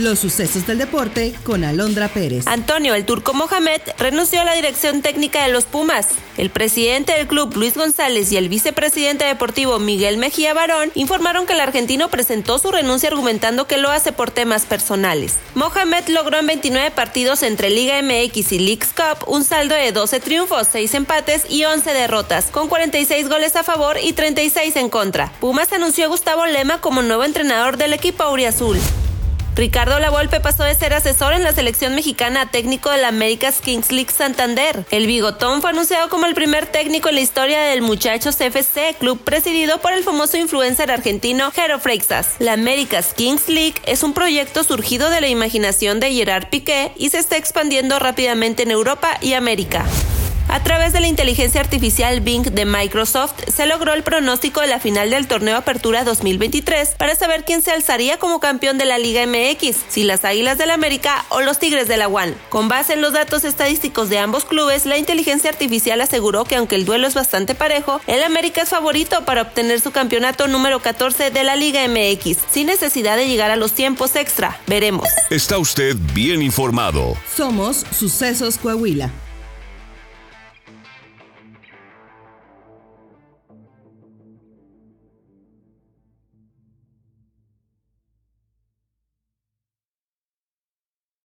Los sucesos del deporte con Alondra Pérez. Antonio el Turco Mohamed renunció a la dirección técnica de los Pumas. El presidente del club, Luis González, y el vicepresidente deportivo, Miguel Mejía Barón, informaron que el argentino presentó su renuncia argumentando que lo hace por temas personales. Mohamed logró en 29 partidos entre Liga MX y Leagues Cup un saldo de 12 triunfos, 6 empates y 11 derrotas, con 46 goles a favor y 36 en contra. Pumas anunció a Gustavo Lema como nuevo entrenador del equipo auriazul. Ricardo Lavolpe pasó de ser asesor en la selección mexicana a técnico del Américas Kings League Santander. El bigotón fue anunciado como el primer técnico en la historia del Muchachos FC, club presidido por el famoso influencer argentino Jero Freixas. La Américas Kings League es un proyecto surgido de la imaginación de Gerard Piqué y se está expandiendo rápidamente en Europa y América. A través de la inteligencia artificial Bing de Microsoft se logró el pronóstico de la final del torneo Apertura 2023 para saber quién se alzaría como campeón de la Liga MX, si las Águilas del América o los Tigres de la UAN. Con base en los datos estadísticos de ambos clubes, la inteligencia artificial aseguró que aunque el duelo es bastante parejo, el América es favorito para obtener su campeonato número 14 de la Liga MX, sin necesidad de llegar a los tiempos extra. Veremos. Está usted bien informado. Somos Sucesos Coahuila.